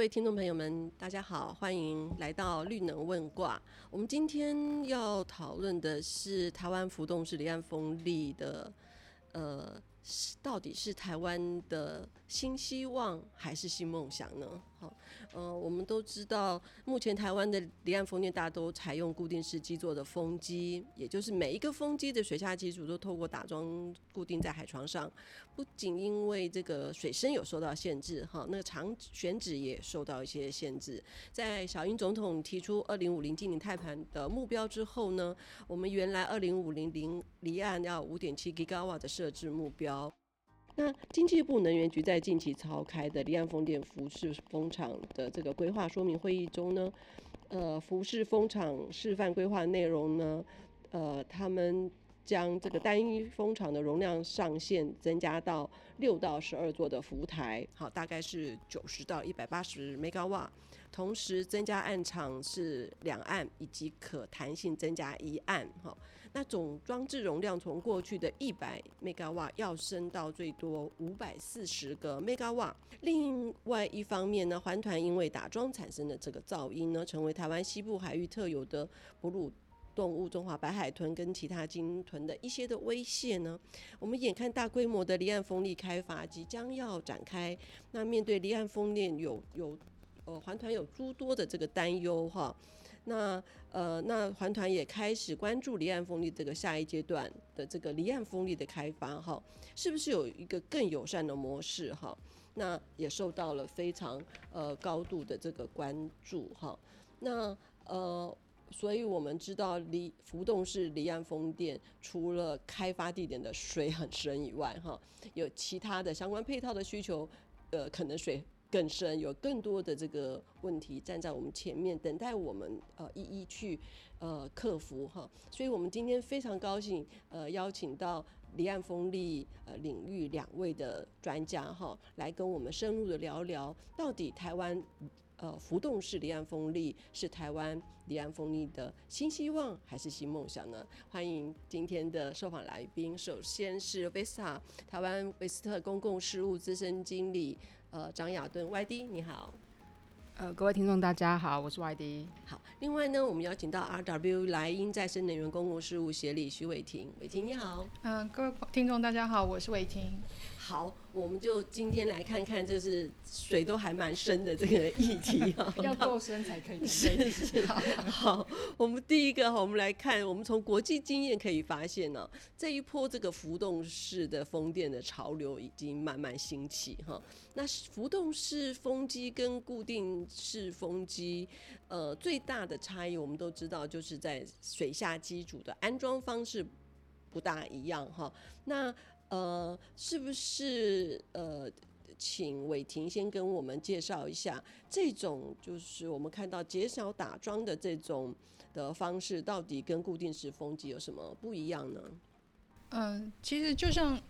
各位听众朋友们，大家好，欢迎来到绿能问卦。我们今天要讨论的是台湾浮动式离岸风力的，呃。到底是台湾的新希望还是新梦想呢？好，呃，我们都知道，目前台湾的离岸风电大都采用固定式基座的风机，也就是每一个风机的水下机组都透过打桩固定在海床上。不仅因为这个水深有受到限制，哈，那个长选址也受到一些限制。在小英总统提出二零五零净零碳盘的目标之后呢，我们原来二零五零零离岸要五点七吉瓦的设置目标。那经济部能源局在近期召开的离岸风电服饰风场的这个规划说明会议中呢，呃，服饰风场示范规划内容呢，呃，他们。将这个单一风场的容量上限增加到六到十二座的浮台，好，大概是九十到一百八十兆瓦同时增加岸场是两岸以及可弹性增加一岸，哈，那总装置容量从过去的一百兆瓦要升到最多五百四十个兆瓦。另外一方面呢，环团因为打桩产生的这个噪音呢，成为台湾西部海域特有的哺乳。动物中华白海豚跟其他鲸豚的一些的威胁呢，我们眼看大规模的离岸风力开发即将要展开，那面对离岸风电有有呃环团有诸多的这个担忧哈，那呃那环团也开始关注离岸风力这个下一阶段的这个离岸风力的开发哈，是不是有一个更友善的模式哈？那也受到了非常呃高度的这个关注哈，那呃。所以我们知道离浮动式离岸风电除了开发地点的水很深以外，哈，有其他的相关配套的需求，呃，可能水更深，有更多的这个问题站在我们前面，等待我们呃一一去呃克服哈。所以我们今天非常高兴呃邀请到离岸风力呃领域两位的专家哈，来跟我们深入的聊聊到底台湾。呃，浮动式离岸风力是台湾离岸风力的新希望还是新梦想呢？欢迎今天的受访来宾，首先是 Vestar 台湾维斯特公共事务资深经理呃张雅敦 YD，你好。呃，各位听众大家好，我是 YD。好，另外呢，我们邀请到 RW 莱茵再生能源公共事务协理徐伟婷，伟婷你好。嗯、呃，各位听众大家好，我是伟婷。好，我们就今天来看看，就是水都还蛮深的这个议题 哈，要够深才可以。是是。好，我们第一个哈，我们来看，我们从国际经验可以发现呢，这一波这个浮动式的风电的潮流已经慢慢兴起哈。那浮动式风机跟固定式风机，呃，最大的差异我们都知道，就是在水下机组的安装方式不大一样哈。那呃，是不是呃，请伟霆先跟我们介绍一下这种，就是我们看到减少打桩的这种的方式，到底跟固定式风机有什么不一样呢？嗯，其实就像。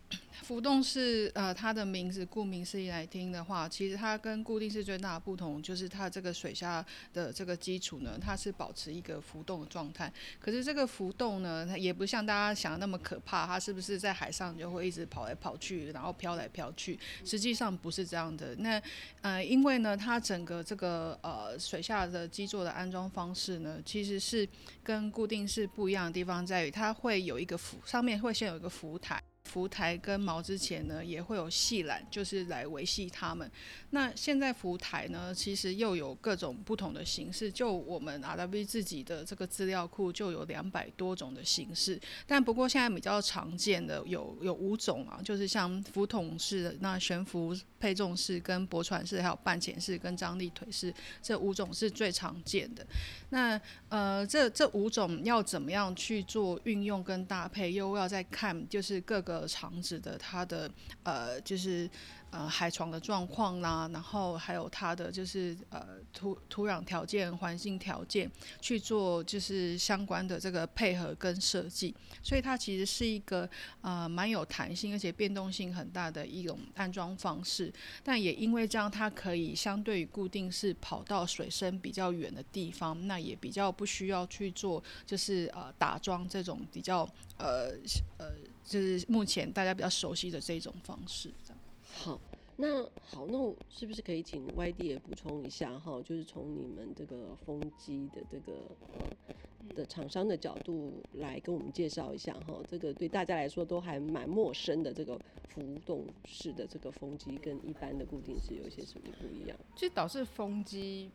浮动式，呃，它的名字顾名思义来听的话，其实它跟固定式最大的不同就是它这个水下的这个基础呢，它是保持一个浮动的状态。可是这个浮动呢，它也不像大家想的那么可怕，它是不是在海上就会一直跑来跑去，然后飘来飘去？实际上不是这样的。那呃，因为呢，它整个这个呃水下的基座的安装方式呢，其实是跟固定式不一样的地方在于，它会有一个浮，上面会先有一个浮台。浮台跟锚之前呢，也会有系缆，就是来维系它们。那现在浮台呢，其实又有各种不同的形式。就我们 RW 自己的这个资料库，就有两百多种的形式。但不过现在比较常见的有有五种啊，就是像浮筒式的、那悬浮配重式、跟驳船式、还有半潜式跟张力腿式，这五种是最常见的。那呃，这这五种要怎么样去做运用跟搭配，又要再看就是各个。场子的它的呃就是呃海床的状况啦，然后还有它的就是呃土土壤条件、环境条件去做就是相关的这个配合跟设计，所以它其实是一个呃蛮有弹性而且变动性很大的一种安装方式。但也因为这样，它可以相对于固定式跑到水深比较远的地方，那也比较不需要去做就是呃打桩这种比较呃呃就是目前大家比较熟悉的这种方式，这样。好，那好，那我是不是可以请 YD 也补充一下哈？就是从你们这个风机的这个呃的厂商的角度来跟我们介绍一下哈。这个对大家来说都还蛮陌生的这个浮动式的这个风机，跟一般的固定式有一些什么不一样？其实导致风机。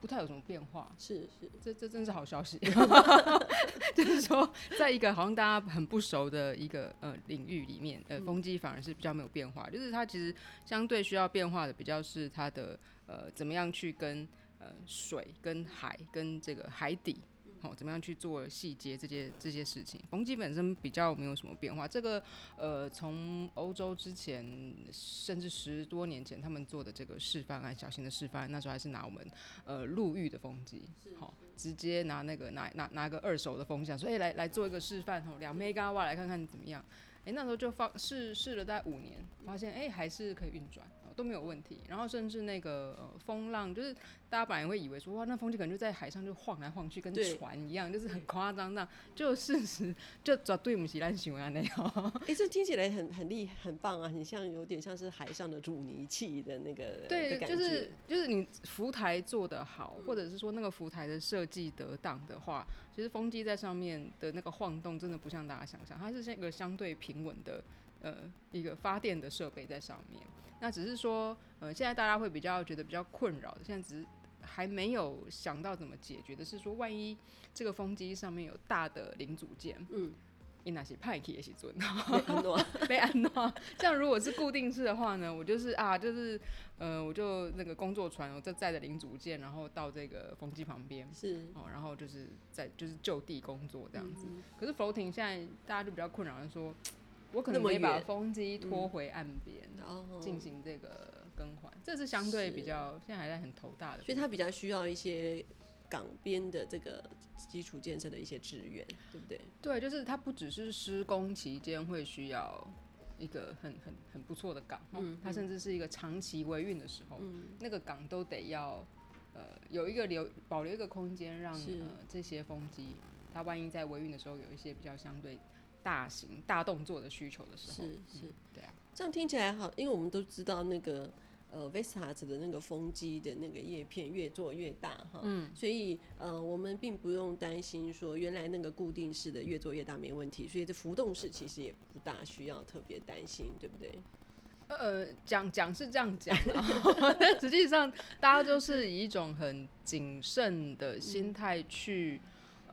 不太有什么变化，是是，这这真是好消息，就是说，在一个好像大家很不熟的一个呃领域里面，呃，风机反而是比较没有变化，就是它其实相对需要变化的比较是它的呃怎么样去跟呃水跟海跟这个海底。好，怎么样去做细节这些这些事情？风机本身比较没有什么变化。这个呃，从欧洲之前，甚至十多年前他们做的这个示范案，小型的示范，那时候还是拿我们呃陆域的风机，好，直接拿那个拿拿拿个二手的风箱，说哎、欸、来来做一个示范，哦，两 mega 瓦来看看怎么样？哎、欸，那时候就放试试了大概五年，发现哎、欸、还是可以运转。都没有问题，然后甚至那个、呃、风浪，就是大家本来会以为说哇，那风机可能就在海上就晃来晃去，跟船一样，就是很夸张那就事实就绝对不是咱想的那样。哎、欸，这听起来很很厉很棒啊，很像有点像是海上的阻尼器的那个对，就是就是你浮台做得好，或者是说那个浮台的设计得当的话，其实风机在上面的那个晃动真的不像大家想象，它是像一个相对平稳的呃一个发电的设备在上面。那只是说，呃，现在大家会比较觉得比较困扰的，现在只是还没有想到怎么解决的是说，万一这个风机上面有大的零组件，嗯，你那些派克也是准，被安诺，被安诺。像如果是固定式的话呢，我就是啊，就是呃，我就那个工作船，我就载着零组件，然后到这个风机旁边，是哦，然后就是在就是就地工作这样子。嗯、可是 floating 现在大家就比较困扰的说。我可能没把风机拖回岸边，然后进行这个更换，这是相对比较现在还在很头大的，所以它比较需要一些港边的这个基础建设的一些支援，对不对？对，就是它不只是施工期间会需要一个很很很不错的港，嗯，它甚至是一个长期维运的时候，嗯，那个港都得要呃有一个留保留一个空间，让呃这些风机它万一在维运的时候有一些比较相对。大型大动作的需求的时候，是是、嗯，对啊，这样听起来好，因为我们都知道那个呃 Vestas 的那个风机的那个叶片越做越大哈，嗯，所以呃我们并不用担心说原来那个固定式的越做越大没问题，所以这浮动式其实也不大需要特别担心，对不对？呃，讲讲是这样讲，但实际上大家都是以一种很谨慎的心态去。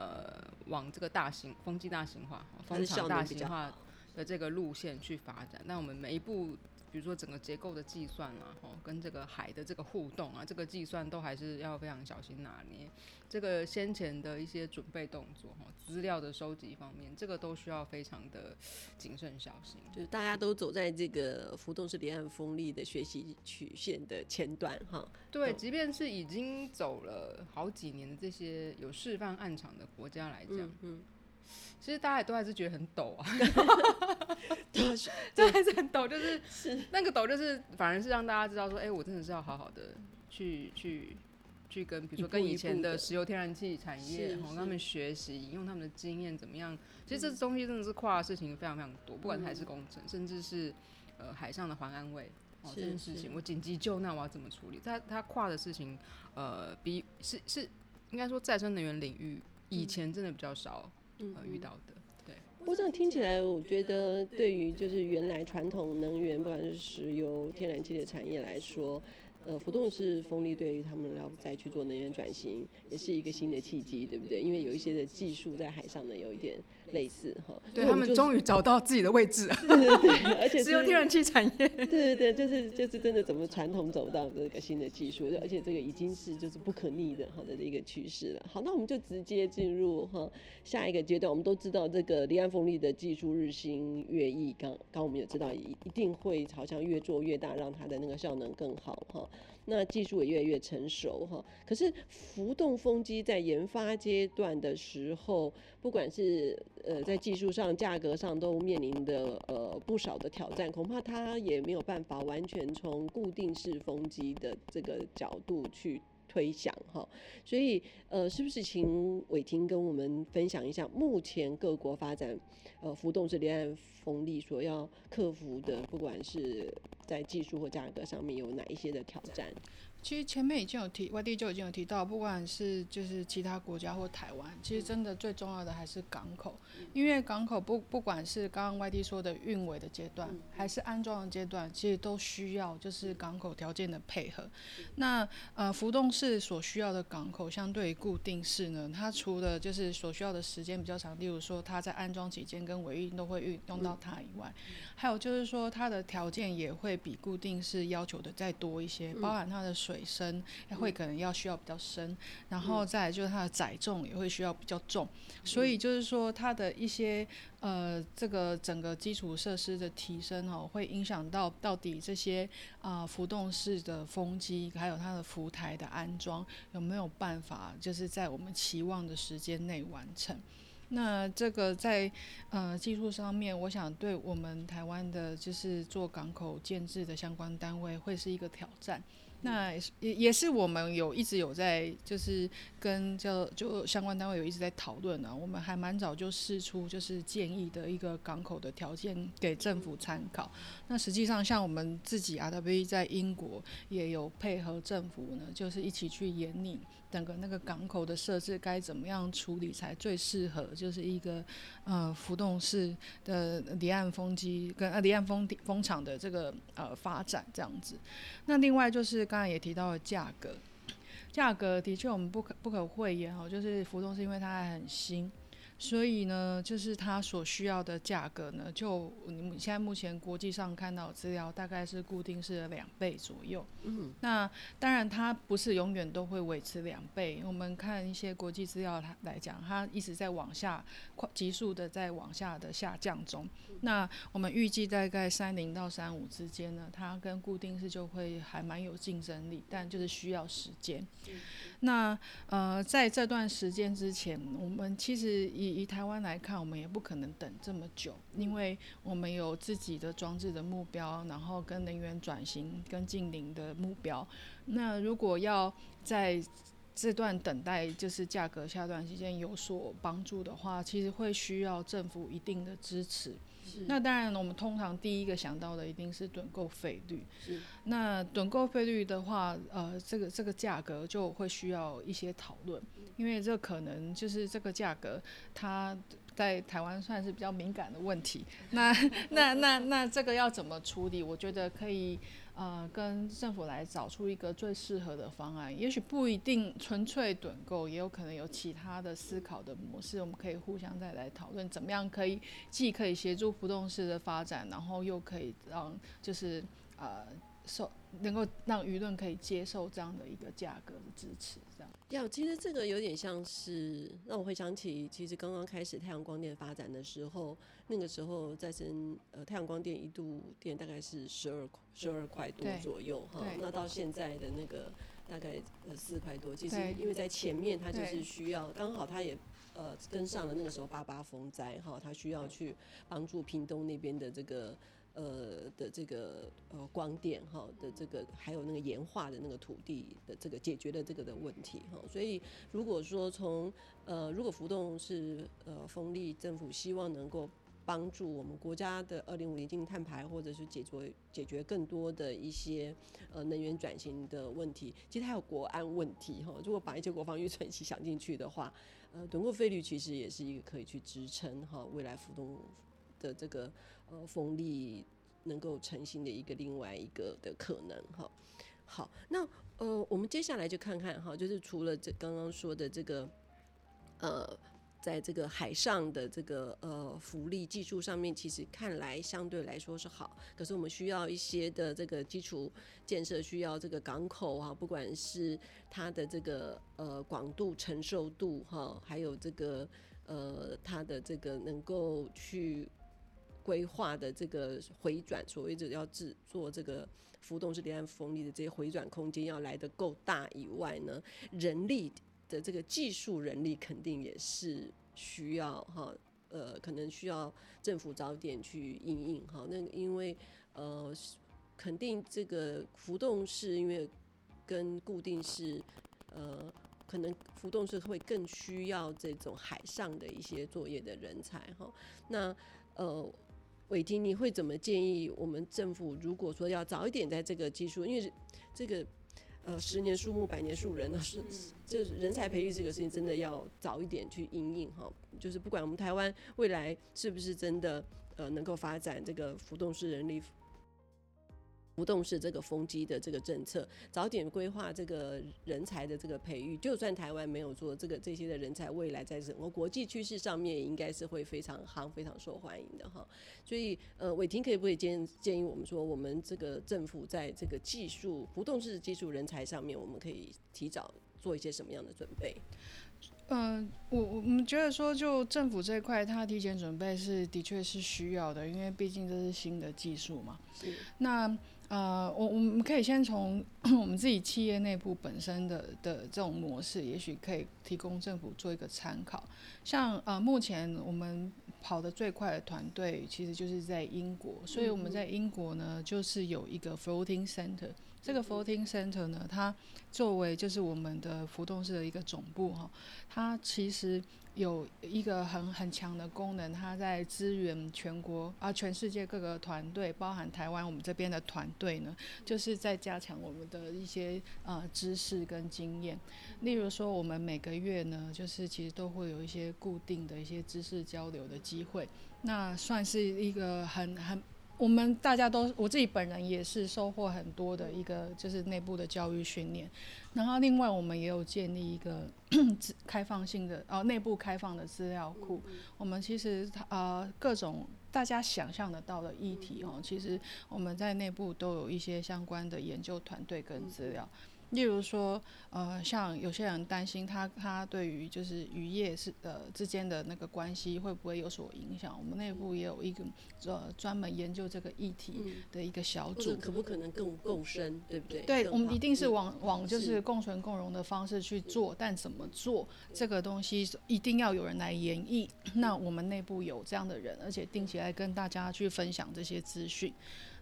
呃，往这个大型风机大型化、风场大型化的这个路线去发展。那我们每一步，比如说整个结构的计算啊，吼，跟这个海的这个互动啊，这个计算都还是要非常小心拿捏。这个先前的一些准备动作，哈，资料的收集方面，这个都需要非常的谨慎小心。就是大家都走在这个浮动式离岸风力的学习曲线的前端，哈。对，即便是已经走了好几年的这些有示范案场的国家来讲，嗯，嗯，其实大家也都还是觉得很抖啊，对，这 还是很抖，就是是那个抖，就是反而是让大家知道说，哎、欸，我真的是要好好的去去。去跟比如说跟以前的石油天然气产业，然后他们学习，用他们的经验怎么样？其实这东西真的是跨的事情非常非常多，不管是海事工程，甚至是呃海上的环安卫哦这件事情，我紧急救难我要怎么处理？它它跨的事情，呃，比是是应该说再生能源领域以前真的比较少呃遇到的。对，不过这样听起来，我觉得对于就是原来传统能源，不管是石油天然气的产业来说。呃，浮动式风力对于他们要再去做能源转型，也是一个新的契机，对不对？因为有一些的技术在海上呢，有一点类似哈。对，他们终于找到自己的位置了。对对对，而且只有天然气产业。对对对，就是就是真的怎么传统走到这个新的技术，而且这个已经是就是不可逆的好的一个趋势了。好，那我们就直接进入哈下一个阶段。我们都知道这个离岸风力的技术日新月异，刚刚我们也知道一一定会好像越做越大，让它的那个效能更好哈。那技术也越来越成熟哈，可是浮动风机在研发阶段的时候，不管是呃在技术上、价格上都面临的呃不少的挑战，恐怕它也没有办法完全从固定式风机的这个角度去推想哈。所以呃，是不是请伟霆跟我们分享一下目前各国发展呃浮动式离岸风力所要克服的，不管是在技术或价格上面有哪一些的挑战？其实前面已经有提外地就已经有提到，不管是就是其他国家或台湾，其实真的最重要的还是港口，因为港口不不管是刚刚外地说的运维的阶段，还是安装的阶段，其实都需要就是港口条件的配合。那呃浮动式所需要的港口，相对于固定式呢，它除了就是所需要的时间比较长，例如说它在安装期间跟维运都会运用到它以外，还有就是说它的条件也会比固定式要求的再多一些，包含它的水。水深会可能要需要比较深，然后再来就是它的载重也会需要比较重，所以就是说它的一些呃这个整个基础设施的提升哦，会影响到到底这些啊、呃、浮动式的风机还有它的浮台的安装有没有办法就是在我们期望的时间内完成。那这个在呃技术上面，我想对我们台湾的就是做港口建制的相关单位会是一个挑战。那也也是我们有一直有在，就是跟就就相关单位有一直在讨论呢。我们还蛮早就试出就是建议的一个港口的条件给政府参考。那实际上像我们自己 RWE 在英国也有配合政府呢，就是一起去研拟整个那个港口的设置该怎么样处理才最适合，就是一个呃浮动式的离岸风机跟离岸风风场的这个呃发展这样子。那另外就是。刚才也提到了价格，价格的确我们不可不可讳言哦，就是浮动是因为它还很新。所以呢，就是它所需要的价格呢，就你们现在目前国际上看到资料，大概是固定式的两倍左右。嗯，那当然它不是永远都会维持两倍。我们看一些国际资料它来讲，它一直在往下快急速的在往下的下降中。那我们预计大概三零到三五之间呢，它跟固定式就会还蛮有竞争力，但就是需要时间。那呃，在这段时间之前，我们其实以以台湾来看，我们也不可能等这么久，因为我们有自己的装置的目标，然后跟能源转型、跟近零的目标。那如果要在这段等待，就是价格下段期间有所帮助的话，其实会需要政府一定的支持。那当然，我们通常第一个想到的一定是趸购费率。是。那趸购费率的话，呃，这个这个价格就会需要一些讨论，因为这可能就是这个价格，它在台湾算是比较敏感的问题。那那那那这个要怎么处理？我觉得可以。呃，跟政府来找出一个最适合的方案，也许不一定纯粹趸购，也有可能有其他的思考的模式，我们可以互相再来讨论，怎么样可以既可以协助浮动式的发展，然后又可以让就是呃受能够让舆论可以接受这样的一个价格的支持，这样。要其实这个有点像是让我回想起，其实刚刚开始太阳光电发展的时候。那个时候再生呃太阳光电一度电大概是十二十二块多左右哈，那到现在的那个大概呃四块多，其实因为在前面它就是需要刚好它也呃跟上了那个时候八八风灾哈，它需要去帮助屏东那边的这个呃的这个呃光电哈的这个还有那个盐化的那个土地的这个解决了这个的问题哈，所以如果说从呃如果浮动是呃风力政府希望能够帮助我们国家的二零五零净碳排，或者是解决解决更多的一些呃能源转型的问题。其实还有国安问题哈，如果把一些国防预算一起想进去的话，呃，趸购费率其实也是一个可以去支撑哈未来浮动的这个呃风力能够成型的一个另外一个的可能哈。好，那呃我们接下来就看看哈，就是除了这刚刚说的这个呃。在这个海上的这个呃浮力技术上面，其实看来相对来说是好，可是我们需要一些的这个基础建设，需要这个港口哈，不管是它的这个呃广度承受度哈，还有这个呃它的这个能够去规划的这个回转，所谓的要制作这个浮动式离岸风力的这些回转空间要来得够大以外呢，人力。的这个技术人力肯定也是需要哈，呃，可能需要政府早点去应应哈。那因为呃，肯定这个浮动式因为跟固定式呃，可能浮动式会更需要这种海上的一些作业的人才哈。那呃，伟霆你会怎么建议我们政府？如果说要早一点在这个技术，因为这个。呃，十年树木，百年树人呢，是这人才培育这个事情，真的要早一点去应应哈。就是不管我们台湾未来是不是真的呃能够发展这个浮动式人力。浮动式这个风机的这个政策，早点规划这个人才的这个培育，就算台湾没有做这个这些的人才，未来在整个国际趋势上面，应该是会非常夯、非常受欢迎的哈。所以，呃，伟霆可以不可以建建议我们说，我们这个政府在这个技术浮动式技术人才上面，我们可以提早做一些什么样的准备？嗯，我我们觉得说，就政府这一块，它提前准备是的确是需要的，因为毕竟这是新的技术嘛。是。那。呃，我我们可以先从 我们自己企业内部本身的的这种模式，也许可以提供政府做一个参考。像呃，目前我们跑得最快的团队，其实就是在英国，所以我们在英国呢，就是有一个 floating center。这个 floating center 呢，它作为就是我们的浮动式的一个总部哈，它其实。有一个很很强的功能，它在支援全国啊，全世界各个团队，包含台湾我们这边的团队呢，就是在加强我们的一些呃知识跟经验。例如说，我们每个月呢，就是其实都会有一些固定的一些知识交流的机会，那算是一个很很。我们大家都，我自己本人也是收获很多的一个，就是内部的教育训练。然后另外我们也有建立一个 开放性的，哦，内部开放的资料库。我们其实呃各种大家想象得到的议题哦，其实我们在内部都有一些相关的研究团队跟资料。例如说，呃，像有些人担心他他对于就是渔业是呃之间的那个关系会不会有所影响？我们内部也有一个呃专门研究这个议题的一个小组，可不可能更共生，对不对？对，我们一定是往往就是共存共荣的方式去做，但怎么做这个东西一定要有人来演绎。那我们内部有这样的人，而且定期来跟大家去分享这些资讯。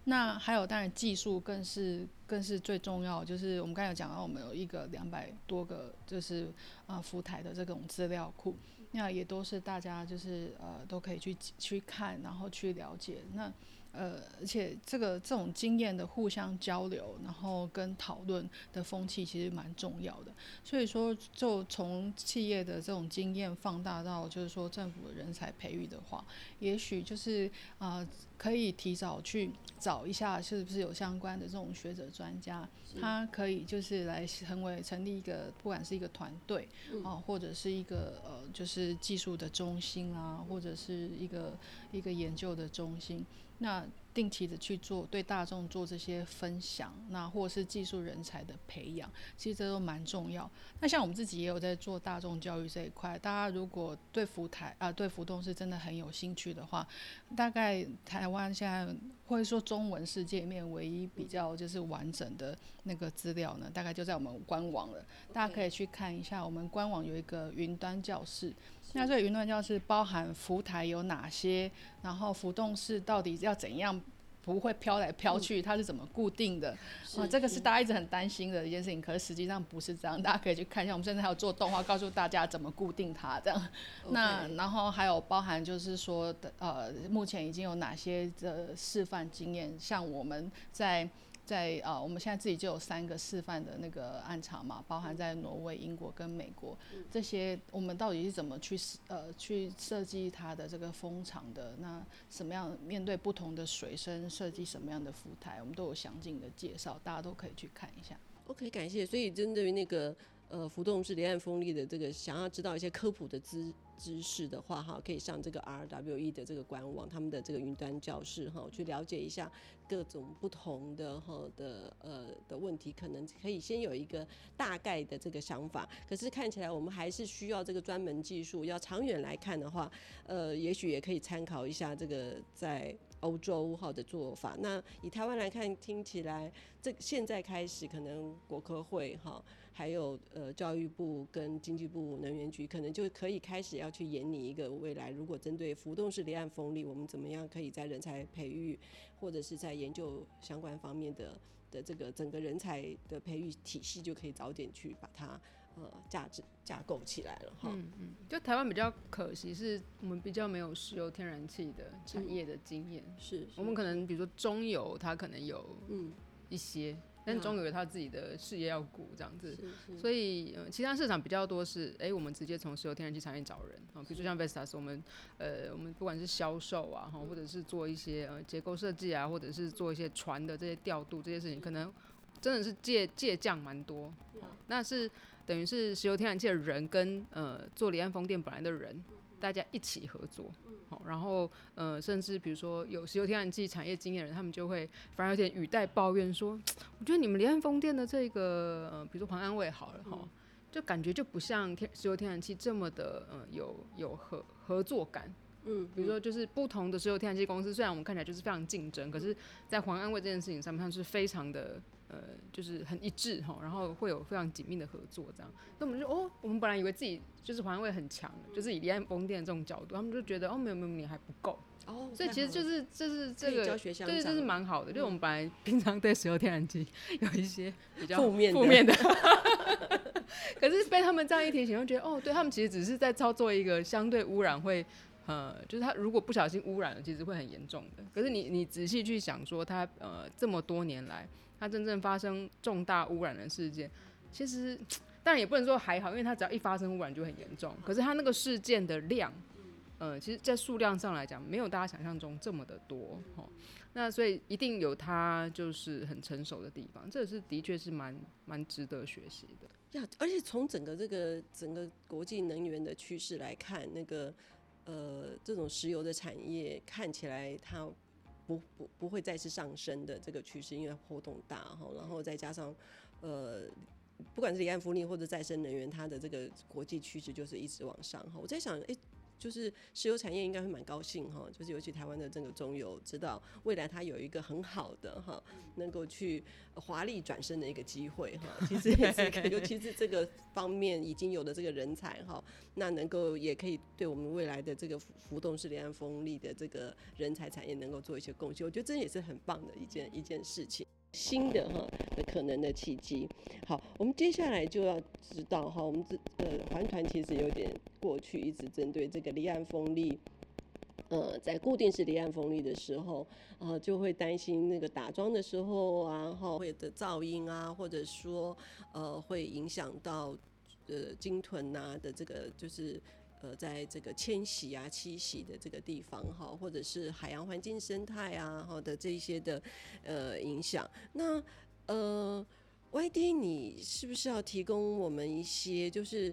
那还有，当然技术更是更是最重要。就是我们刚才讲到，我们有一个两百多个，就是啊浮台的这种资料库，那也都是大家就是呃都可以去去看，然后去了解那。呃，而且这个这种经验的互相交流，然后跟讨论的风气其实蛮重要的。所以说，就从企业的这种经验放大到，就是说政府的人才培育的话，也许就是啊、呃，可以提早去找一下，是不是有相关的这种学者专家，他可以就是来成为成立一个，不管是一个团队啊，或者是一个呃，就是技术的中心啊，或者是一个一个研究的中心。那定期的去做对大众做这些分享，那或者是技术人才的培养，其实这都蛮重要。那像我们自己也有在做大众教育这一块，大家如果对福台啊对浮动是真的很有兴趣的话，大概台湾现在或者说中文世界里面唯一比较就是完整的那个资料呢，大概就在我们官网了。大家可以去看一下，我们官网有一个云端教室。那这个云端教室包含浮台有哪些，然后浮动式到底要怎样不会飘来飘去，它是怎么固定的？啊，这个是大家一直很担心的一件事情，可是实际上不是这样，大家可以去看一下。我们现在还有做动画，告诉大家怎么固定它这样。那然后还有包含就是说的呃，目前已经有哪些的示范经验，像我们在。在啊，我们现在自己就有三个示范的那个案场嘛，包含在挪威、英国跟美国，这些我们到底是怎么去呃去设计它的这个风场的？那什么样面对不同的水深，设计什么样的浮台，我们都有详尽的介绍，大家都可以去看一下。OK，感谢。所以针对于那个。呃，浮动式离岸风力的这个，想要知道一些科普的知知识的话，哈，可以上这个 RWE 的这个官网，他们的这个云端教室，哈，去了解一下各种不同的哈的呃的问题，可能可以先有一个大概的这个想法。可是看起来我们还是需要这个专门技术，要长远来看的话，呃，也许也可以参考一下这个在。欧洲号的做法，那以台湾来看，听起来这现在开始可能国科会哈，还有呃教育部跟经济部能源局，可能就可以开始要去研拟一个未来，如果针对浮动式离岸风力，我们怎么样可以在人才培育或者是在研究相关方面的的这个整个人才的培育体系，就可以早点去把它呃价值架构起来了哈。嗯嗯，就台湾比较可惜是我们比较没有石油天然气的产业的经验，嗯，是，是。我们可能比如说中油，它可能有嗯。一些。嗯。但中油有他自己的事业要顾，这样子，所以呃，其他市场比较多是，哎、欸，我们直接从石油天然气产业找人啊，比如说像 Vestas，我们呃，我们不管是销售啊，哈，或者是做一些呃结构设计啊，或者是做一些船的这些调度这些事情，可能真的是借借将蛮多，那是等于是石油天然气的人跟呃做离岸风电本来的人，大家一起合作。然后，呃，甚至比如说有石油天然气产业经验的人，他们就会反而有点语带抱怨说：“我觉得你们离岸风电的这个，呃，比如说黄安卫好了哈，嗯、就感觉就不像天石油天然气这么的，呃，有有合合作感。嗯，比如说就是不同的石油天然气公司，虽然我们看起来就是非常竞争，可是在黄安卫这件事情上面，他们是非常的。”呃，就是很一致哈，然后会有非常紧密的合作，这样。那我们就哦，我们本来以为自己就是环安卫很强，就是以离岸风电这种角度，他们就觉得哦，没有没有，你还不够哦。所以其实就是就是这个，对，这是蛮好的。嗯、就我们本来平常对石油天然气 有一些比较负面负面的，可是被他们这样一提醒，就觉得哦，对他们其实只是在操作一个相对污染会，呃，就是他如果不小心污染了，其实会很严重的。可是你你仔细去想说，他呃这么多年来。它真正发生重大污染的事件，其实当然也不能说还好，因为它只要一发生污染就很严重。可是它那个事件的量，呃，其实在数量上来讲，没有大家想象中这么的多。齁，那所以一定有它就是很成熟的地方，这是的确是蛮蛮值得学习的。呀，而且从整个这个整个国际能源的趋势来看，那个呃这种石油的产业看起来它。不不不会再次上升的这个趋势，因为波动大哈，然后再加上呃，不管是离岸福利或者再生能源，它的这个国际趋势就是一直往上哈。我在想，哎。就是石油产业应该会蛮高兴哈，就是尤其台湾的这个中油，知道未来它有一个很好的哈，能够去华丽转身的一个机会哈。其实也是，尤其是这个方面已经有的这个人才哈，那能够也可以对我们未来的这个浮动式离岸风力的这个人才产业能够做一些贡献。我觉得这也是很棒的一件一件事情。新的哈的可能的契机。好，我们接下来就要知道哈，我们这呃环团其实有点过去一直针对这个离岸风力，呃，在固定式离岸风力的时候，呃，就会担心那个打桩的时候啊，哈，会的噪音啊，或者说呃会影响到呃鲸豚呐的这个就是。呃，在这个迁徙啊、栖息的这个地方哈，或者是海洋环境生态啊，哈的这一些的呃影响。那呃，YD，你是不是要提供我们一些，就是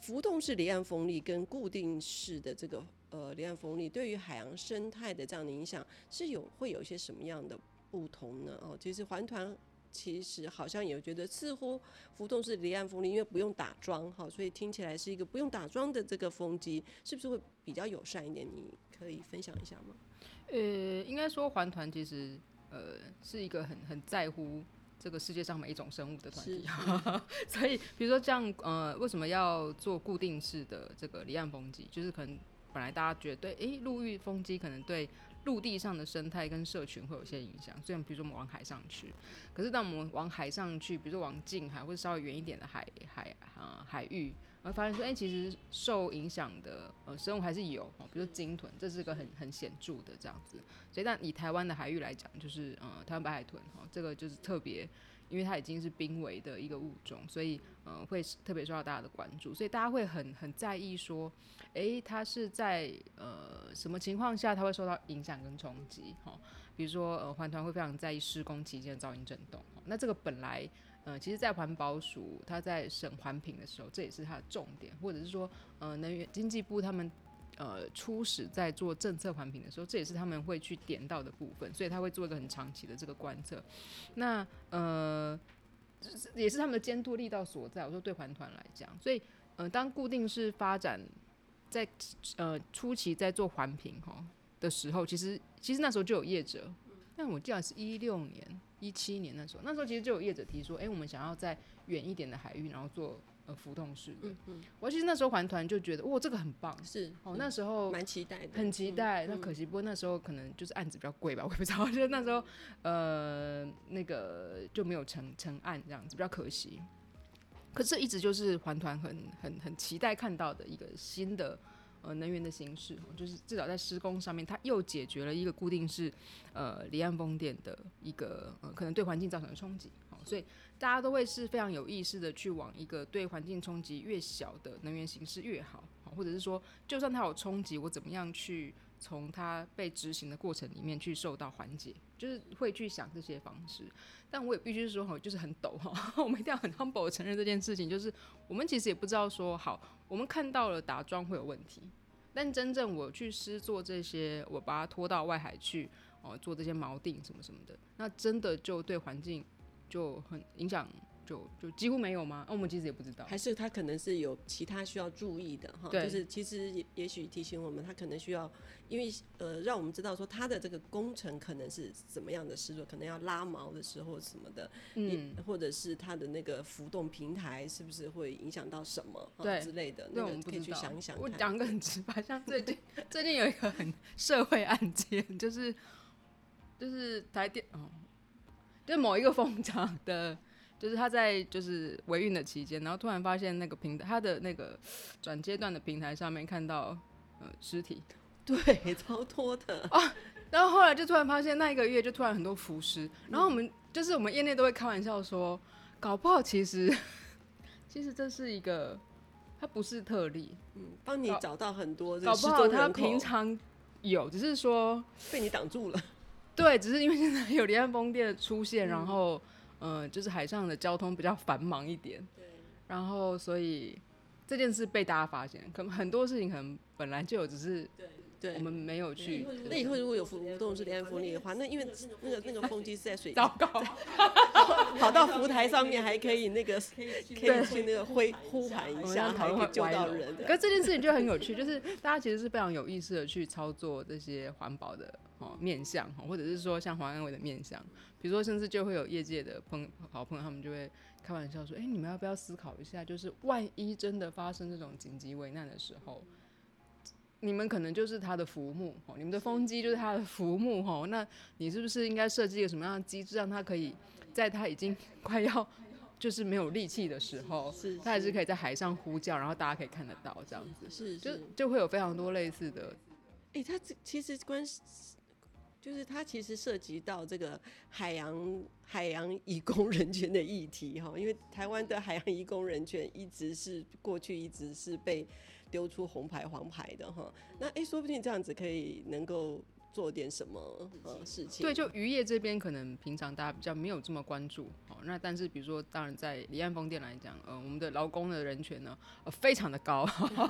浮动式离岸风力跟固定式的这个呃离岸风力对于海洋生态的这样的影响，是有会有一些什么样的不同呢？哦，其实环团。其实好像也觉得，似乎浮动式离岸风力，因为不用打桩哈，所以听起来是一个不用打桩的这个风机，是不是会比较友善一点？你可以分享一下吗？呃，应该说环团其实呃是一个很很在乎这个世界上每一种生物的团体，所以比如说像呃为什么要做固定式的这个离岸风机，就是可能本来大家觉得对，哎，陆域风机可能对。陆地上的生态跟社群会有些影响，虽然比如说我们往海上去，可是当我们往海上去，比如说往近海或者稍微远一点的海海啊、海域，会发现说，哎、其实受影响的呃生物还是有，比如说鲸豚，这是个很很显著的这样子。所以，但以台湾的海域来讲，就是呃台湾白海豚哈，这个就是特别。因为它已经是濒危的一个物种，所以呃会特别受到大家的关注，所以大家会很很在意说，诶，它是在呃什么情况下它会受到影响跟冲击？哈，比如说呃环团会非常在意施工期间的噪音震动，那这个本来呃其实在环保署它在审环评的时候，这也是它的重点，或者是说呃能源经济部他们。呃，初始在做政策环评的时候，这也是他们会去点到的部分，所以他会做一个很长期的这个观测。那呃，也是他们的监督力道所在。我说对环团来讲，所以呃，当固定式发展在呃初期在做环评哈的时候，其实其实那时候就有业者，但我记得是一六年、一七年那时候，那时候其实就有业者提出，哎、我们想要在远一点的海域，然后做。呃，浮动式的，嗯嗯，我其实那时候环团就觉得，哇，这个很棒，是哦，那时候蛮期待的，很期待。那可惜，不过那时候可能就是案子比较贵吧，我也不知道。就那时候，呃，那个就没有成成案这样子，比较可惜。可是一直就是环团很很很期待看到的一个新的呃能源的形式，就是至少在施工上面，它又解决了一个固定式呃离岸风电的一个呃可能对环境造成的冲击，所以大家都会是非常有意识的去往一个对环境冲击越小的能源形式越好，或者是说就算它有冲击，我怎么样去。从它被执行的过程里面去受到缓解，就是会去想这些方式。但我也必须说，哈，就是很陡哈，我们一定要很 humble 承认这件事情，就是我们其实也不知道说，好，我们看到了打桩会有问题，但真正我去施做这些，我把它拖到外海去，哦，做这些锚定什么什么的，那真的就对环境就很影响。就就几乎没有吗？那、啊、我们其实也不知道，还是他可能是有其他需要注意的哈。就是其实也也许提醒我们，他可能需要，因为呃，让我们知道说他的这个工程可能是怎么样的失作，可能要拉毛的时候什么的，嗯，或者是他的那个浮动平台是不是会影响到什么对之类的，那我们可以去想一想。我讲个很直白，像最近 最近有一个很社会案件，就是就是台电哦，就某一个风场的。就是他在就是维运的期间，然后突然发现那个平台，他的那个转阶段的平台上面看到呃尸体，对，超多的啊。然后后来就突然发现那一个月就突然很多浮尸，然后我们、嗯、就是我们业内都会开玩笑说，搞不好其实 其实这是一个，它不是特例，嗯，帮你找到很多搞不好他平常有，只是说被你挡住了，对，只是因为现在有离岸风电的出现，嗯、然后。嗯，就是海上的交通比较繁忙一点，对，然后所以这件事被大家发现，可能很多事情可能本来就有，只是对，我们没有去。那以后如果有浮动是离岸风力的话，那因为那个那个风机是在水，糟糕，跑到浮台上面还可以那个可以去那个挥呼喊一下，还可以救到人。可是这件事情就很有趣，就是大家其实是非常有意识的去操作这些环保的哦面向，或者是说像黄安伟的面相。比如说，甚至就会有业界的朋好朋友，他们就会开玩笑说：“哎、欸，你们要不要思考一下，就是万一真的发生这种紧急危难的时候，你们可能就是他的浮木哦，你们的风机就是他的浮木，哦，那你是不是应该设计一个什么样的机制，让他可以在他已经 快要就是没有力气的时候，他还是可以在海上呼叫，然后大家可以看得到这样子，是，就就会有非常多类似的。哎、欸，他这其实关系。”就是它其实涉及到这个海洋海洋移工人权的议题哈，因为台湾的海洋移工人权一直是过去一直是被丢出红牌黄牌的哈，那诶、说不定这样子可以能够。做点什么呃事情？对，就渔业这边可能平常大家比较没有这么关注，好，那但是比如说，当然在离岸风电来讲，呃，我们的劳工的人权呢，呃，非常的高，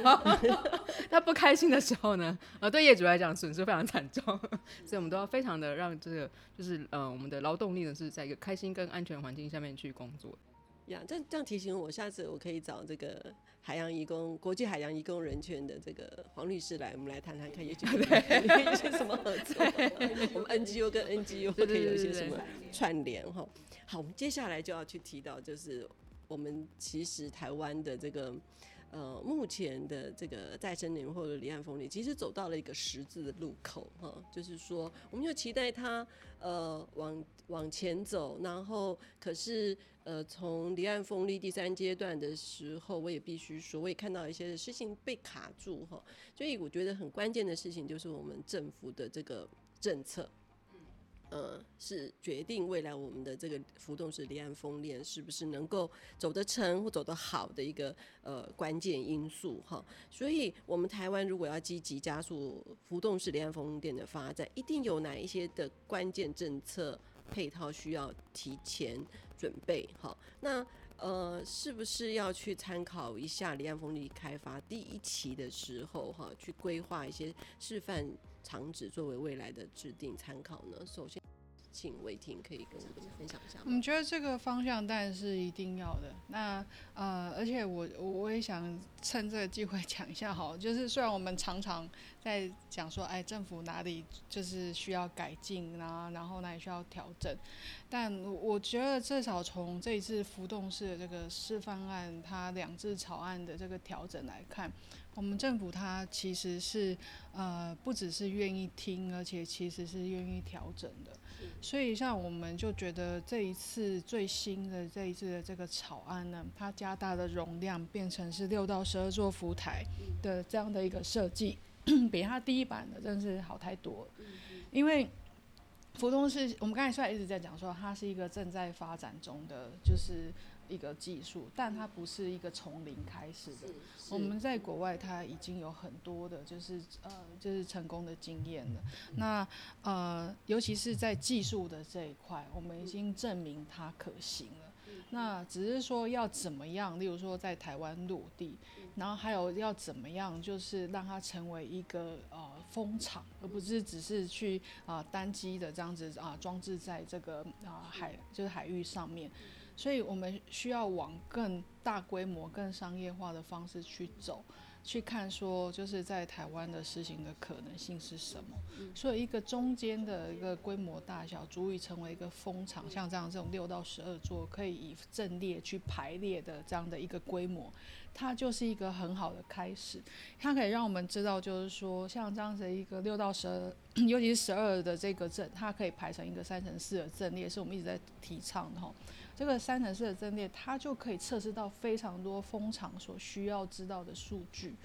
他不开心的时候呢，呃，对业主来讲损失非常惨重，所以我们都要非常的让这个就是呃我们的劳动力呢是在一个开心跟安全环境下面去工作。呀，这样这样提醒我，下次我可以找这个海洋移工、国际海洋移工人权的这个黄律师来，我们来谈谈看，也许 可以有一些什么合作。我们 NGO 跟 NGO 可以有一些什么串联哈。好，我们接下来就要去提到，就是我们其实台湾的这个。呃，目前的这个再生能源或者离岸风力，其实走到了一个十字的路口哈，就是说，我们就期待它呃往往前走，然后可是呃从离岸风力第三阶段的时候，我也必须说，我也看到一些事情被卡住哈，所以我觉得很关键的事情就是我们政府的这个政策。呃，是决定未来我们的这个浮动式离岸风电是不是能够走得成或走得好的一个呃关键因素哈。所以，我们台湾如果要积极加速浮动式离岸风电的发展，一定有哪一些的关键政策配套需要提前准备哈。那呃，是不是要去参考一下离岸风力开发第一期的时候哈，去规划一些示范场址作为未来的制定参考呢？首先。请魏婷可以跟我们分享一下。我们觉得这个方向当然是一定要的。那呃，而且我我也想趁这个机会 讲一下哈，就是虽然我们常常在讲说，哎，政府哪里就是需要改进啊，然后哪里需要调整。但我觉得至少从这一次浮动式的这个示范案，它两制草案的这个调整来看，我们政府它其实是呃不只是愿意听，而且其实是愿意调整的。所以像我们就觉得这一次最新的这一次的这个草案呢，它加大的容量，变成是六到十二座浮台的这样的一个设计。比它第一版的真是好太多，因为浮东是我们刚才虽然一直在讲说它是一个正在发展中的就是一个技术，但它不是一个从零开始的。我们在国外它已经有很多的就是呃就是成功的经验了。那呃尤其是在技术的这一块，我们已经证明它可行了。那只是说要怎么样，例如说在台湾落地。然后还有要怎么样，就是让它成为一个呃风场，而不是只是去啊、呃、单机的这样子啊、呃、装置在这个啊、呃、海就是海域上面，所以我们需要往更大规模、更商业化的方式去走。去看说，就是在台湾的实行的可能性是什么？所以一个中间的一个规模大小，足以成为一个风场，像这样这种六到十二座可以以阵列去排列的这样的一个规模，它就是一个很好的开始。它可以让我们知道，就是说像这样子一个六到十二，尤其是十二的这个阵，它可以排成一个三乘四的阵列，是我们一直在提倡的哈。这个三层式的阵列，它就可以测试到非常多风场所需要知道的数据，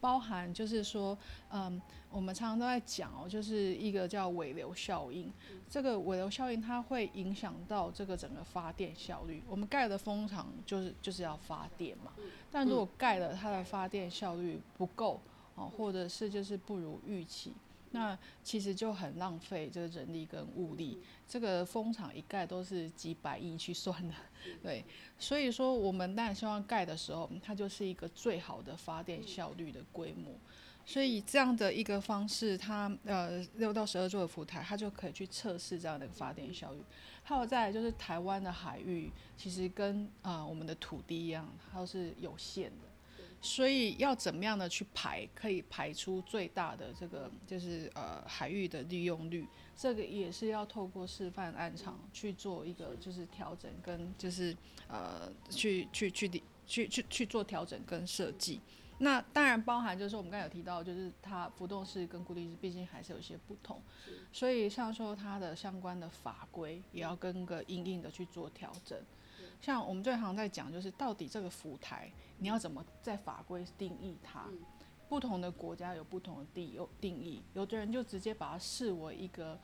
包含就是说，嗯，我们常常都在讲哦，就是一个叫尾流效应。这个尾流效应它会影响到这个整个发电效率。我们盖的风场就是就是要发电嘛，但如果盖了它的发电效率不够哦，或者是就是不如预期。那其实就很浪费这个人力跟物力，这个风场一盖都是几百亿去算的，对，所以说我们当然希望盖的时候，它就是一个最好的发电效率的规模，所以这样的一个方式，它呃六到十二座的浮台，它就可以去测试这样的发电效率。还有再来就是台湾的海域，其实跟啊、呃、我们的土地一样，它都是有限的。所以要怎么样的去排，可以排出最大的这个就是呃海域的利用率，这个也是要透过示范案场去做一个就是调整跟就是呃去去去去去去做调整跟设计。那当然包含就是我们刚才有提到，就是它浮动式跟固定式毕竟还是有些不同，所以像说它的相关的法规也要跟个硬硬的去做调整。像我们最常在讲，就是到底这个浮台你要怎么在法规定义它？不同的国家有不同的定有定义，有的人就直接把它视为一个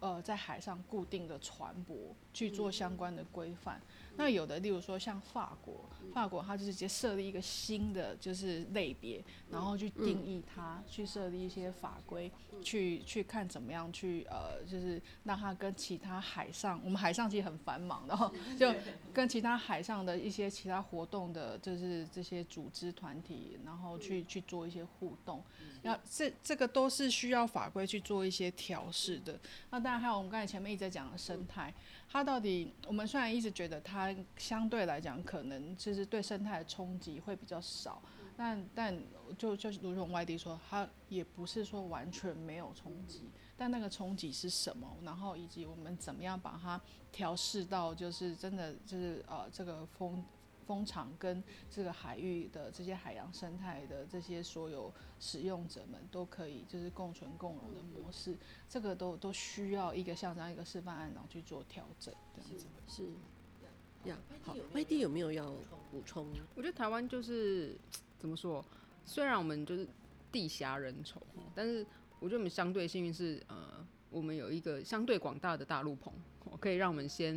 呃在海上固定的船舶去做相关的规范。那有的，例如说像法国，法国它就直接设立一个新的就是类别，然后去定义它，去设立一些法规，去去看怎么样去呃，就是让它跟其他海上，我们海上其实很繁忙的，然 后就跟其他海上的一些其他活动的，就是这些组织团体，然后去去做一些互动。那这这个都是需要法规去做一些调试的。那当然还有我们刚才前面一直在讲的生态。它到底，我们虽然一直觉得它相对来讲可能就是对生态的冲击会比较少，但但就就如同外地说，它也不是说完全没有冲击，但那个冲击是什么？然后以及我们怎么样把它调试到，就是真的就是呃这个风。风场跟这个海域的这些海洋生态的这些所有使用者们都可以就是共存共荣的模式，这个都都需要一个像这样一个示范案然后去做调整，这样子是呀。好，外地有没有要补充？我觉得台湾就是怎么说，虽然我们就是地狭人稠，但是我觉得我们相对幸运是呃，我们有一个相对广大的大陆棚，可以让我们先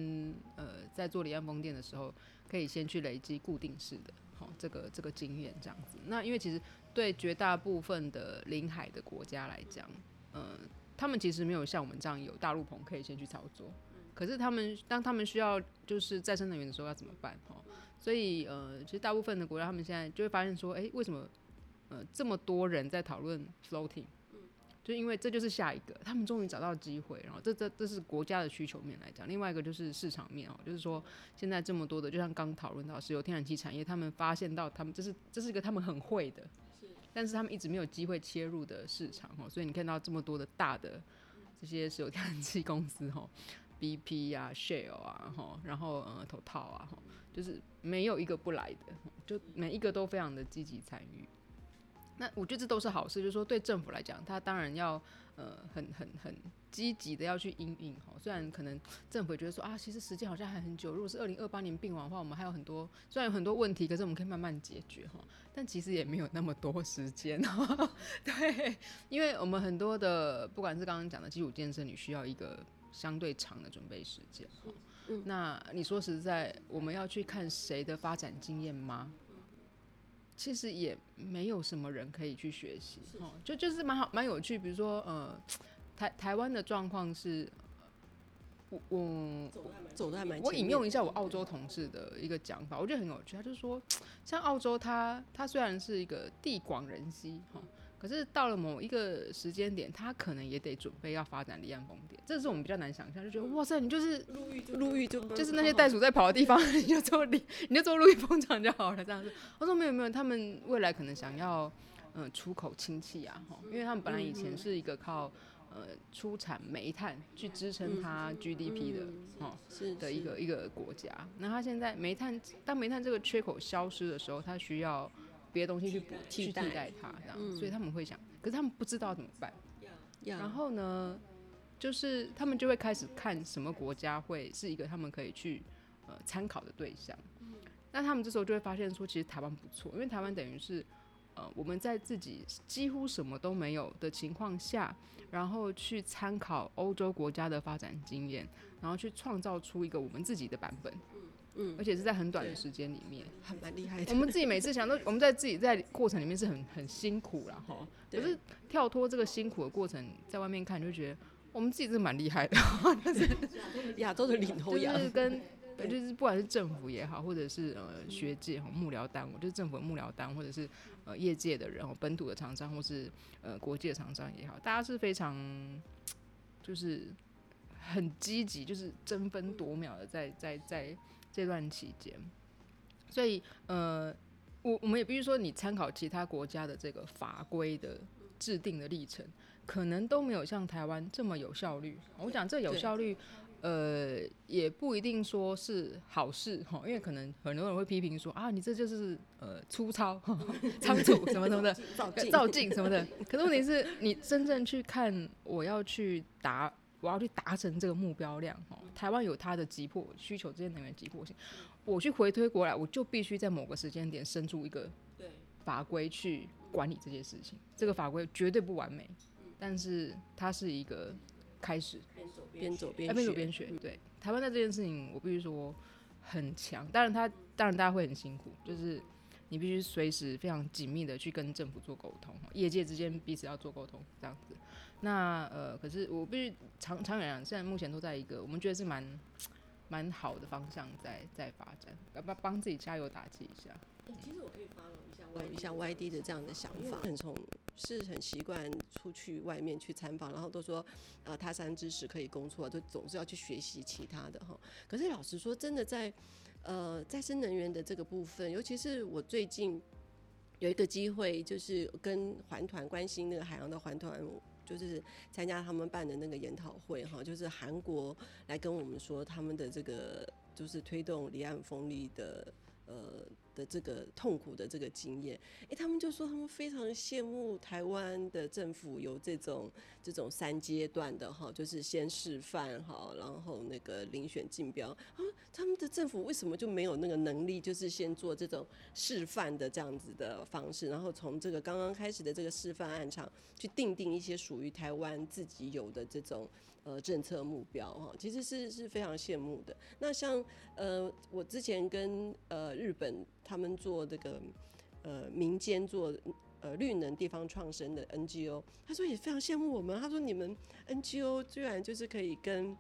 呃在做离岸风电的时候。可以先去累积固定式的，好，这个这个经验这样子。那因为其实对绝大部分的临海的国家来讲，嗯，他们其实没有像我们这样有大陆棚可以先去操作。可是他们当他们需要就是再生能源的时候要怎么办？哦，所以呃，其实大部分的国家他们现在就会发现说，诶，为什么呃这么多人在讨论 floating？就因为这就是下一个，他们终于找到机会，然后这这这是国家的需求面来讲，另外一个就是市场面哦，就是说现在这么多的，就像刚讨论到石油天然气产业，他们发现到他们这是这是一个他们很会的，但是他们一直没有机会切入的市场哦，所以你看到这么多的大的这些石油天然气公司哦，BP 啊、Shell 啊哈，然后呃 Total 啊哈，就是没有一个不来的，就每一个都非常的积极参与。那我觉得这都是好事，就是说对政府来讲，他当然要呃很很很积极的要去应应哈。虽然可能政府觉得说啊，其实时间好像还很久，如果是二零二八年并网的话，我们还有很多虽然有很多问题，可是我们可以慢慢解决哈。但其实也没有那么多时间，对，因为我们很多的不管是刚刚讲的基础建设，你需要一个相对长的准备时间哈。那你说实在，我们要去看谁的发展经验吗？其实也没有什么人可以去学习，哦，就就是蛮好蛮有趣。比如说，呃，台台湾的状况是，我我走的还蛮，我引用一下我澳洲同事的一个讲法，我觉得很有趣。他就说，像澳洲它，它它虽然是一个地广人稀，哈。可是到了某一个时间点，他可能也得准备要发展离岸风电，这是我们比较难想象，就觉得哇塞，你就是陆域就就是那些袋鼠在跑的地方，你就做离 你就做陆域风场就好了这样子。我说没有没有，他们未来可能想要嗯、呃、出口氢气啊哈，因为他们本来以前是一个靠呃出产煤炭去支撑它 GDP 的哈的一个一个国家，那他现在煤炭当煤炭这个缺口消失的时候，他需要。别的东西去补去替代它，这样、嗯，所以他们会想，可是他们不知道怎么办。然后呢，就是他们就会开始看什么国家会是一个他们可以去呃参考的对象。那他们这时候就会发现说，其实台湾不错，因为台湾等于是呃我们在自己几乎什么都没有的情况下，然后去参考欧洲国家的发展经验，然后去创造出一个我们自己的版本。嗯，而且是在很短的时间里面，还蛮厉害的。我们自己每次想都，我们在自己在过程里面是很很辛苦啦哈。可是跳脱这个辛苦的过程，在外面看就觉得我们自己是蛮厉害的。但 是亚洲的领头羊，就是跟就是不管是政府也好，或者是呃学界哈幕僚单位，就是政府的幕僚单位，或者是呃业界的人，本土的厂商，或是呃国际的厂商也好，大家是非常就是很积极，就是争分夺秒的在在在。在这段期间，所以呃，我我们也必须说，你参考其他国家的这个法规的制定的历程，可能都没有像台湾这么有效率。我讲这有效率，呃，也不一定说是好事哈，因为可能很多人会批评说啊，你这就是呃粗糙、仓促什么什么的，造进什么的。可是问题是你真正去看，我要去答。我要去达成这个目标量，哦，台湾有它的急迫需求，这些能源急迫性，我去回推过来，我就必须在某个时间点生出一个法规去管理这件事情。这个法规绝对不完美，但是它是一个开始，边走边学，边走边学。对，台湾在这件事情，我必须说很强。当然，它当然大家会很辛苦，就是。你必须随时非常紧密的去跟政府做沟通，业界之间彼此要做沟通，这样子。那呃，可是我必须长长远来讲，现在目前都在一个我们觉得是蛮蛮好的方向在在发展，要不要帮自己加油打气一下？其实我可以 follow 一下 Y 像 YD 的这样的想法，很从是很习惯出去外面去参访，然后都说呃他山之石可以攻错，就总是要去学习其他的哈。可是老实说，真的在。呃，再生能源的这个部分，尤其是我最近有一个机会，就是跟环团关心那个海洋的环团，就是参加他们办的那个研讨会哈，就是韩国来跟我们说他们的这个就是推动离岸风力的呃。的这个痛苦的这个经验，哎，他们就说他们非常羡慕台湾的政府有这种这种三阶段的哈，就是先示范哈，然后那个遴选竞标啊，他们的政府为什么就没有那个能力，就是先做这种示范的这样子的方式，然后从这个刚刚开始的这个示范案场去定定一些属于台湾自己有的这种。呃，政策目标哈，其实是是非常羡慕的。那像呃，我之前跟呃日本他们做这个呃民间做呃绿能地方创生的 NGO，他说也非常羡慕我们。他说你们 NGO 居然就是可以跟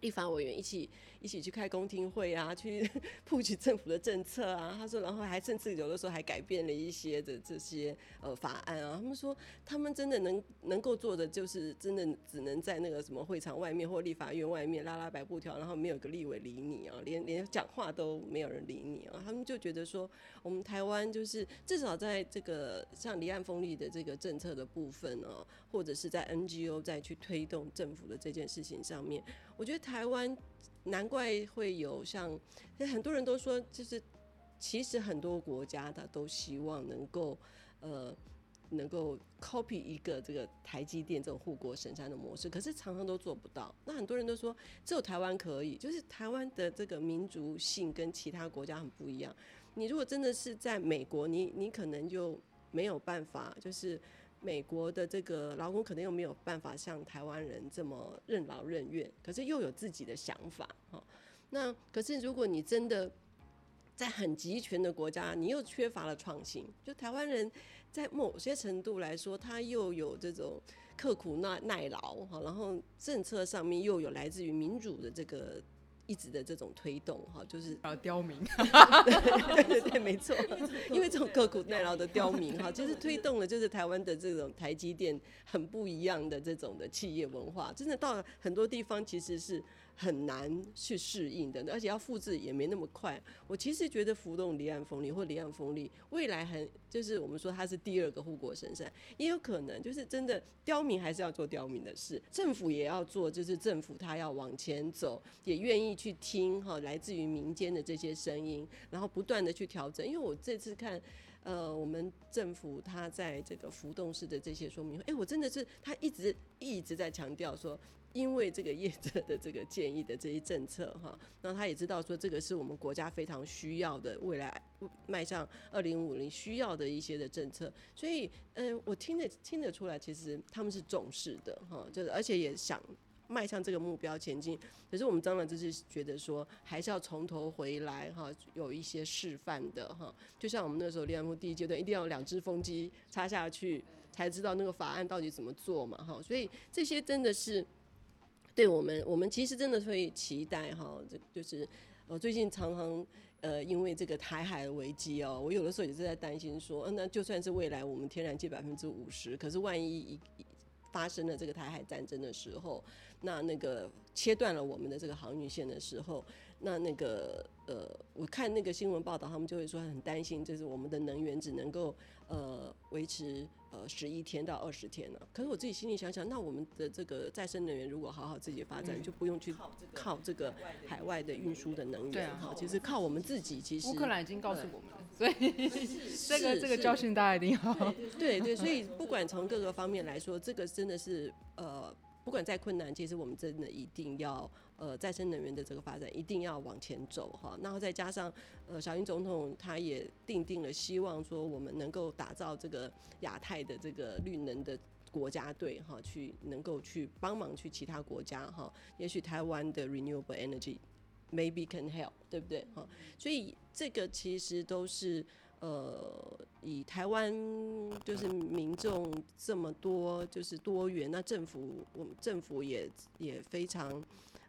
立法委员一起一起去开公听会啊，去布局政府的政策啊。他说，然后还甚至有的时候还改变了一些的这些呃法案啊。他们说，他们真的能能够做的就是真的只能在那个什么会场外面或立法院外面拉拉白布条，然后没有个立委理你啊，连连讲话都没有人理你啊。他们就觉得说，我们台湾就是至少在这个像离岸风力的这个政策的部分呢，或者是在 NGO 再去推动政府的这件事情上面，我觉得台湾难怪会有像很多人都说，就是其实很多国家的都希望能够呃能够 copy 一个这个台积电这种护国神山的模式，可是常常都做不到。那很多人都说只有台湾可以，就是台湾的这个民族性跟其他国家很不一样。你如果真的是在美国，你你可能就没有办法，就是。美国的这个劳工可能又没有办法像台湾人这么任劳任怨，可是又有自己的想法哈。那可是如果你真的在很集权的国家，你又缺乏了创新。就台湾人在某些程度来说，他又有这种刻苦耐耐劳哈，然后政策上面又有来自于民主的这个。一直的这种推动哈，就是啊刁民，对对对，没错，因为这种刻苦耐劳的刁民哈，就是推动了就是台湾的这种台积电很不一样的这种的企业文化，真的到了很多地方其实是。很难去适应的，而且要复制也没那么快。我其实觉得浮动离岸风力或离岸风力未来很就是我们说它是第二个护国神山，也有可能就是真的刁民还是要做刁民的事，政府也要做，就是政府他要往前走，也愿意去听哈来自于民间的这些声音，然后不断的去调整。因为我这次看呃我们政府他在这个浮动式的这些说明，哎、我真的是他一直一直在强调说。因为这个业者的这个建议的这些政策哈，那他也知道说这个是我们国家非常需要的，未来迈向二零五零需要的一些的政策，所以嗯，我听得听得出来，其实他们是重视的哈，就是而且也想迈向这个目标前进。可是我们当然就是觉得说，还是要从头回来哈，有一些示范的哈，就像我们那时候离岸风第一阶段，一定要两只风机插下去，才知道那个法案到底怎么做嘛哈，所以这些真的是。对我们，我们其实真的会期待哈，这就是呃最近常常呃因为这个台海的危机哦，我有的时候也是在担心说，那就算是未来我们天然气百分之五十，可是万一一发生了这个台海战争的时候，那那个切断了我们的这个航运线的时候，那那个呃我看那个新闻报道，他们就会说很担心，就是我们的能源只能够呃维持。呃，十一天到二十天了。可是我自己心里想想，那我们的这个再生能源如果好好自己发展，嗯、就不用去靠这个海外的运输的能源哈。其实靠我们自己，其实乌克兰已经告诉我们了，所以这个这个教训大家一定要对对。所以不管从各个方面来说，这个真的是呃。不管再困难，其实我们真的一定要呃再生能源的这个发展一定要往前走哈。然后再加上呃小英总统他也定定了希望说我们能够打造这个亚太的这个绿能的国家队哈，去能够去帮忙去其他国家哈。也许台湾的 renewable energy maybe can help，对不对哈？所以这个其实都是。呃，以台湾就是民众这么多，就是多元，那政府我们政府也也非常，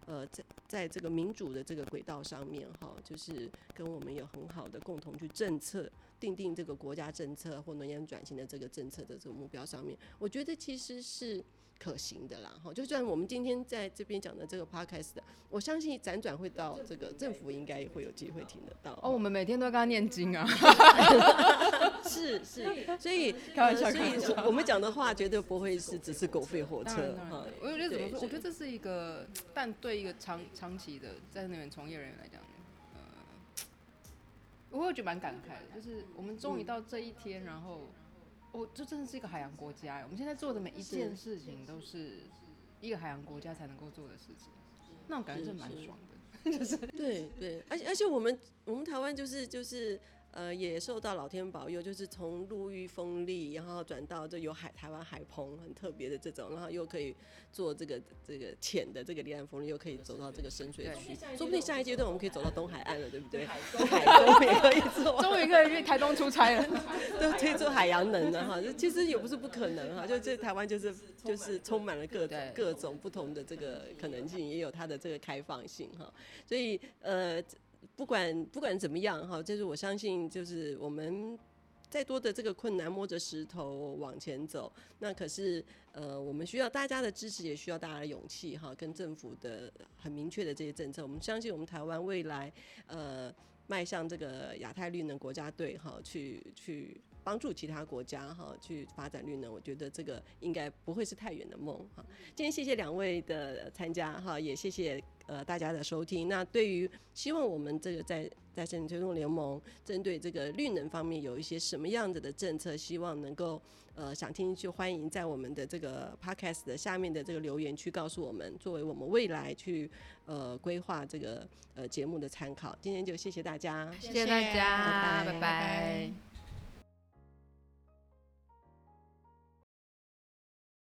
呃，在在这个民主的这个轨道上面哈，就是跟我们有很好的共同去政策定定这个国家政策或能源转型的这个政策的这个目标上面，我觉得其实是。可行的啦，哈，就算我们今天在这边讲的这个 podcast，我相信辗转会到这个政府，应该也会有机会听得到。哦，我们每天都跟他念经啊，是是，所以开玩笑，所以我们讲的话绝对不会是只是狗吠火车哈。我觉得怎么说？我觉得这是一个，但对一个长长期的在那边从业人员来讲，呃，我会觉得蛮感慨的，就是我们终于到这一天，然后。哦，这真的是一个海洋国家。我们现在做的每一件事情都是一个海洋国家才能够做的事情，那种感觉真蛮爽的。就是对对，而且而且我们我们台湾就是就是呃，也受到老天保佑，就是从陆域风力，然后转到这有海台湾海澎很特别的这种，然后又可以做这个这个浅的这个离岸风力，又可以走到这个深水区，说不定下一阶段我们可以走到东海岸了，对不对？海东也可以做，终于可以去台东出差了，都，可以做海洋能了哈，其实也不是不可能哈，就这台湾就是就是充满了各种各种不同的这个可能性，也有它的这个开放性哈，所以呃。不管不管怎么样哈，就是我相信，就是我们再多的这个困难，摸着石头往前走，那可是呃，我们需要大家的支持，也需要大家的勇气哈，跟政府的很明确的这些政策，我们相信我们台湾未来呃迈向这个亚太绿能国家队哈，去去帮助其他国家哈去发展绿能，我觉得这个应该不会是太远的梦哈。今天谢谢两位的参加哈，也谢谢。呃，大家的收听。那对于希望我们这个在再生推动联盟针对这个绿能方面有一些什么样子的政策，希望能够呃想听就欢迎在我们的这个 podcast 的下面的这个留言区告诉我们，作为我们未来去呃规划这个呃节目的参考。今天就谢谢大家，谢谢大家，拜拜。拜拜。